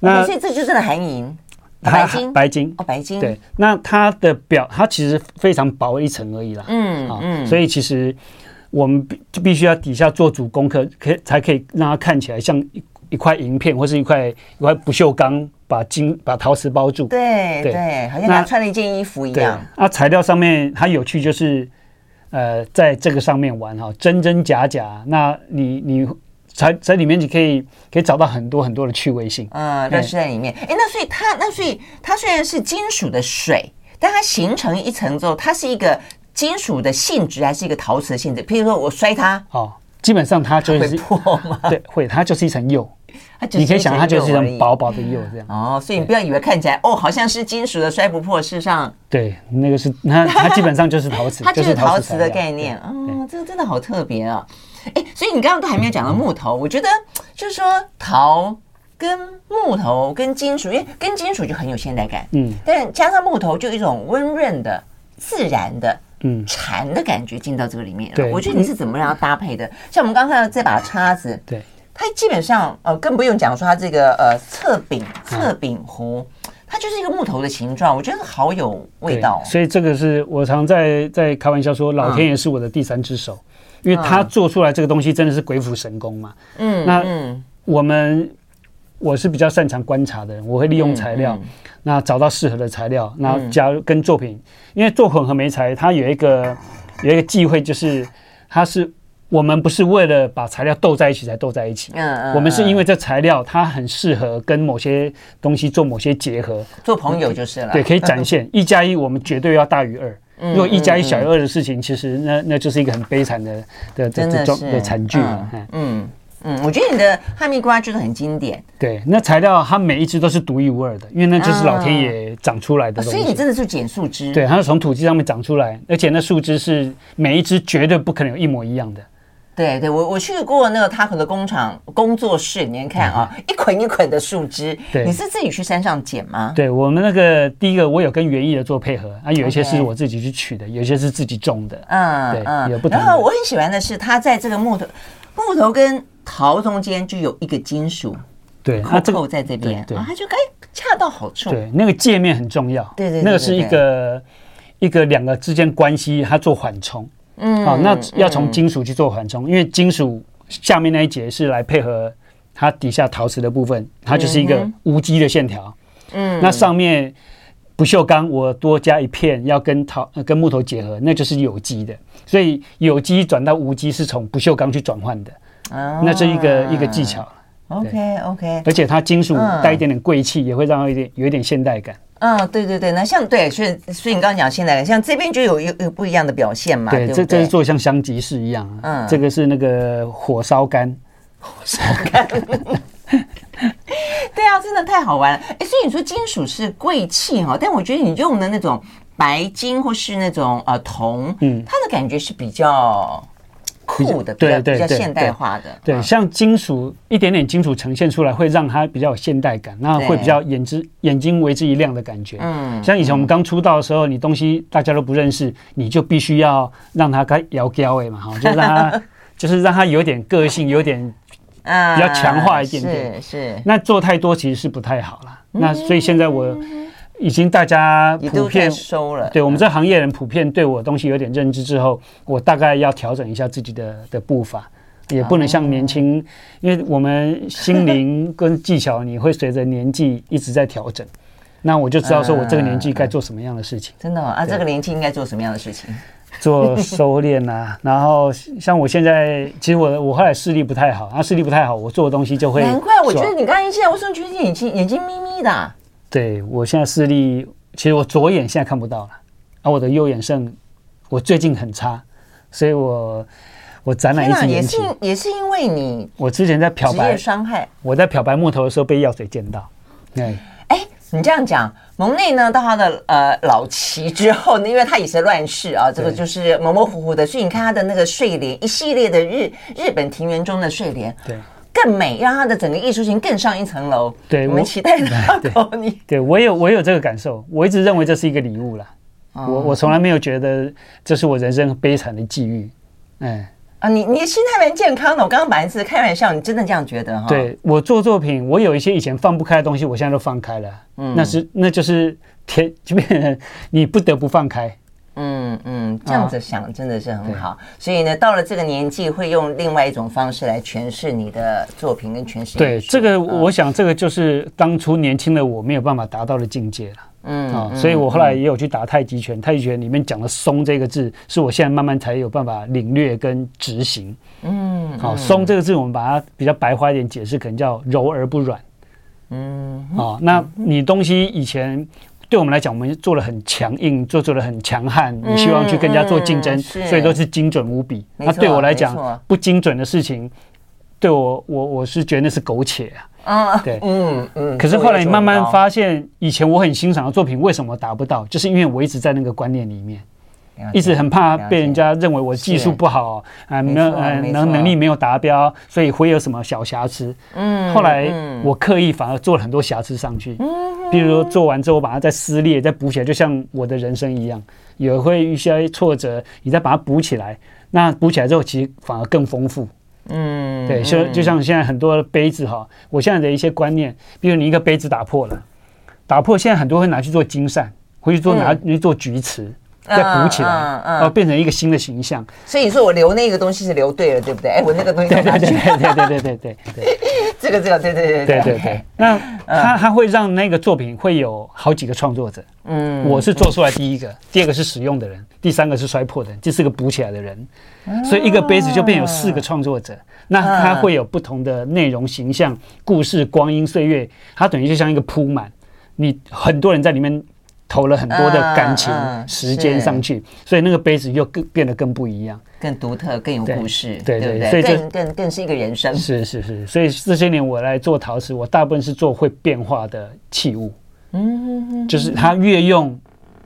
那所以这就真的含银，白金，白金哦，白金。对，那它的表它其实非常薄一层而已啦。嗯嗯，所以其实。我们必就必须要底下做足功课，可以才可以让它看起来像一一块银片，或是一块一块不锈钢，把金把陶瓷包住。对对，对，好像他穿了一件衣服一样。那材料上面它有趣，就是呃，在这个上面玩哈，真真假假。那你你在在里面，你可以可以找到很多很多的趣味性。嗯，但是在里面。哎，那所以它那所以它虽然是金属的水，但它形成一层之后，它是一个。金属的性质还是一个陶瓷的性质？譬如说我摔它，哦，基本上它就是会破吗？对，会，它就是一层釉。你可以想，它就是一层薄薄的釉这样。哦，所以你不要以为看起来哦，好像是金属的摔不破，事实上，对，那个是它，它基本上就是陶瓷，<laughs> 它就是陶瓷的概念。哦，这个真的好特别啊！哎，所以你刚刚都还没有讲到木头，我觉得就是说陶跟木头跟金属，因为跟金属就很有现代感，嗯，但加上木头就一种温润的、自然的。嗯，禅的感觉进到这个里面了。对，我觉得你是怎么让它搭配的？像我们刚才这把叉子，对，它基本上呃，更不用讲说它这个呃侧柄侧柄壶，它就是一个木头的形状，我觉得好有味道。所以这个是我常在在开玩笑说，老天爷是我的第三只手，因为他做出来这个东西真的是鬼斧神工嘛。嗯，那我们。我是比较擅长观察的人，我会利用材料，嗯嗯、那找到适合的材料，那加入跟作品，嗯、因为做混合媒材，它有一个有一个忌讳，就是它是我们不是为了把材料斗在一起才斗在一起，嗯嗯，我们是因为这材料它很适合跟某些东西做某些结合，做朋友就是了，对，可以展现 <laughs> 一加一我们绝对要大于二，如果一加一小于二的事情，其实那那就是一个很悲惨的的这种的惨剧嘛，嗯。嗯，我觉得你的哈密瓜就是很经典。对，那材料它每一只都是独一无二的，因为那就是老天爷长出来的东西。啊，所以你真的是捡树枝？对，它是从土地上面长出来，而且那树枝是每一只绝对不可能有一模一样的。对对，我我去过那个他的工厂工作室，你看啊，嗯、一捆一捆的树枝。对，你是自己去山上捡吗？对，我们那个第一个，我有跟园艺的做配合啊，有一些是我自己去取的，有一些是自己种的。嗯，对，嗯、有不同。然后我很喜欢的是，它在这个木头木头跟陶中间就有一个金属，对，它这个在这边，对，对它就该恰到好处。对，那个界面很重要。对对，对，对，对，那个是一个一个两个之间关系，它做缓冲。嗯，好，那要从金属去做缓冲，嗯，因为金属下面那一节是来配合它底下陶瓷的部分，它就是一个无机的线条。嗯，那上面不锈钢，我多加一片要跟陶跟木头结合，那就是有机的。所以有机转到无机是从不锈钢去转换的。啊，那是一个一个技巧。OK OK，而且它金属带一点点贵气，也会让它有点有一点现代感。嗯，对对对，那像对，所以所以你刚刚讲现在像这边就有有有不一样的表现嘛。对，这这是做像香吉士一样。嗯，这个是那个火烧干，火烧干。<laughs> 对啊，真的太好玩了。哎，所以你说金属是贵气哈，但我觉得你用的那种白金或是那种呃铜，嗯，它的感觉是比较。酷的，对对，比较现代化的，对，像金属一点点金属呈现出来，会让它比较有现代感，那会比较眼之眼睛为之一亮的感觉。嗯，像以前我们刚出道的时候，你东西大家都不认识，你就必须要让它该摇胶哎嘛，哈，就让它 <laughs> 就是让它有点个性，有点啊比较强化一点点。是是，那做太多其实是不太好了。那所以现在我。已经大家普遍收了，对我们这行业人普遍对我东西有点认知之后，我大概要调整一下自己的的步伐，也不能像年轻，因为我们心灵跟技巧你会随着年纪一直在调整，那我就知道说我这个年纪该做什么样的事情。真的啊，这个年纪应该做什么样的事情？做收敛啊，然后像我现在，其实我我后来视力不太好，啊视力不太好，我做的东西就会。难怪我觉得你刚才现在为什么觉得眼睛眼睛眯眯的？对，我现在视力，其实我左眼现在看不到了，而、啊、我的右眼剩，我最近很差，所以我我展览一直延期。也是也是因为你，我之前在漂白伤害，我在漂白木头的时候被药水溅到。对，哎，你这样讲，蒙内呢到他的呃老期之后呢，因为他也是乱世啊，这个就是模模糊糊的，所以你看他的那个睡莲，一系列的日日本庭园中的睡莲，对。更美，让它的整个艺术性更上一层楼。对，我们期待它考 <laughs> 你。对，我有我有这个感受，我一直认为这是一个礼物啦。哦、我我从来没有觉得这是我人生悲惨的际遇。哎啊，你你心态蛮健康的。我刚刚本来是开玩笑，你真的这样觉得哈？对，我做作品，我有一些以前放不开的东西，我现在都放开了。嗯，那是那就是天，就变成你不得不放开。嗯嗯，这样子想真的是很好。哦、所以呢，到了这个年纪，会用另外一种方式来诠释你的作品跟诠释。对，这个我想，这个就是当初年轻的我没有办法达到的境界了。嗯啊，所以我后来也有去打太极拳，太极拳里面讲的“松”这个字，是我现在慢慢才有办法领略跟执行。嗯，好，“松”这个字，我们把它比较白话一点解释，可能叫柔而不软。嗯，啊，那你东西以前。对我们来讲，我们做了很强硬，做做了很强悍。你希望去跟人家做竞争，所以都是精准无比。那对我来讲，不精准的事情，对我我我是觉得那是苟且啊。嗯，对，嗯嗯。可是后来你慢慢发现，以前我很欣赏的作品，为什么达不到？就是因为我一直在那个观念里面。一直很怕被人家认为我技术不好啊，没有呃能能力没有达标，所以会有什么小瑕疵。嗯，后来我刻意反而做了很多瑕疵上去。嗯，比如说做完之后把它再撕裂再补起来，就像我的人生一样，也会遇一些挫折，你再把它补起来。那补起来之后，其实反而更丰富。嗯，对，就就像现在很多杯子哈，我现在的一些观念，比如你一个杯子打破了，打破现在很多会拿去做金扇，回去做拿去做菊瓷。再补起来，然后变成一个新的形象。所以你说我留那个东西是留对了，对不对？哎，我那个东西对对对对对对对对对，<laughs> 这个这个对对对对对对。那他他会让那个作品会有好几个创作者。嗯，我是做出来第一个，第二个是使用的人，第三个是摔破的人，第四个补起来的人。所以一个杯子就变有四个创作者。那它会有不同的内容、形象、故事、光阴、岁月，它等于就像一个铺满，你很多人在里面。投了很多的感情、嗯嗯时间上去，所以那个杯子又更变得更不一样，更独特，更有故事，对对，对？所以这更更更是一个人生。是是是，所以这些年我来做陶瓷，我大部分是做会变化的器物，嗯，就是它越用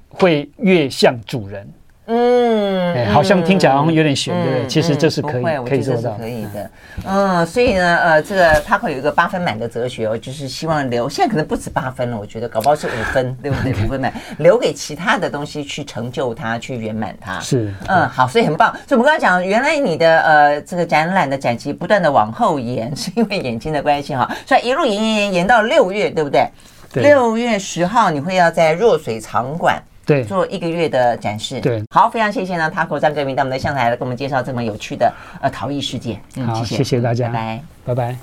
会越像主人。嗯，哎，好像听起来好像有点悬，对不对？嗯其实这是可以，嗯、可以做到，可以的。嗯，所以呢，呃，这个他会有一个八分满的哲学哦，就是希望留，现在可能不止八分了，我觉得搞不好是五分，<laughs> 对不对？五分满，留给其他的东西去成就它，去圆满它。是，嗯，好，所以很棒。所以我们刚刚讲，原来你的呃这个展览的展期不断的往后延，<laughs> 是因为眼睛的关系哈，所以一路延延延延到六月，对不对？对。六月十号你会要在弱水场馆。对，做一个月的展示。对，好，非常谢谢呢，Taco 张泽明到我们的上台来给我们介绍这么有趣的呃陶艺世界。嗯，好，谢谢，谢谢大家，拜拜，拜拜。